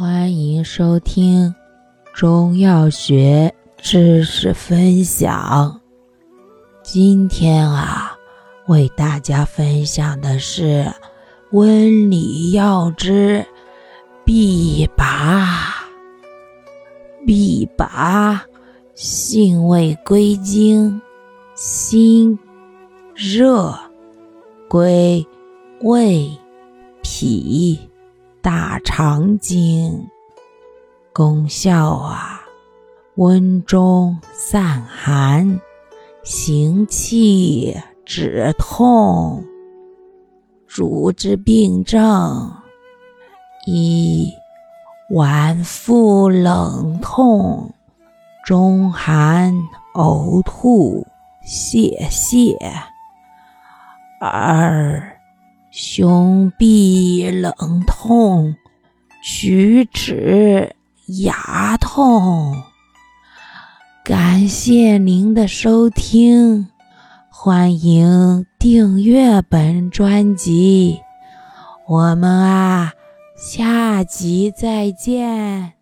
欢迎收听中药学知识分享。今天啊，为大家分享的是温里药之必拔。必拔性味归经：辛、热，归胃、脾。大肠经功效啊，温中散寒，行气止痛。主治病症：一、脘腹冷痛、中寒、呕吐、泄泻；二、胸痹冷痛、龋齿、牙痛。感谢您的收听，欢迎订阅本专辑。我们啊，下集再见。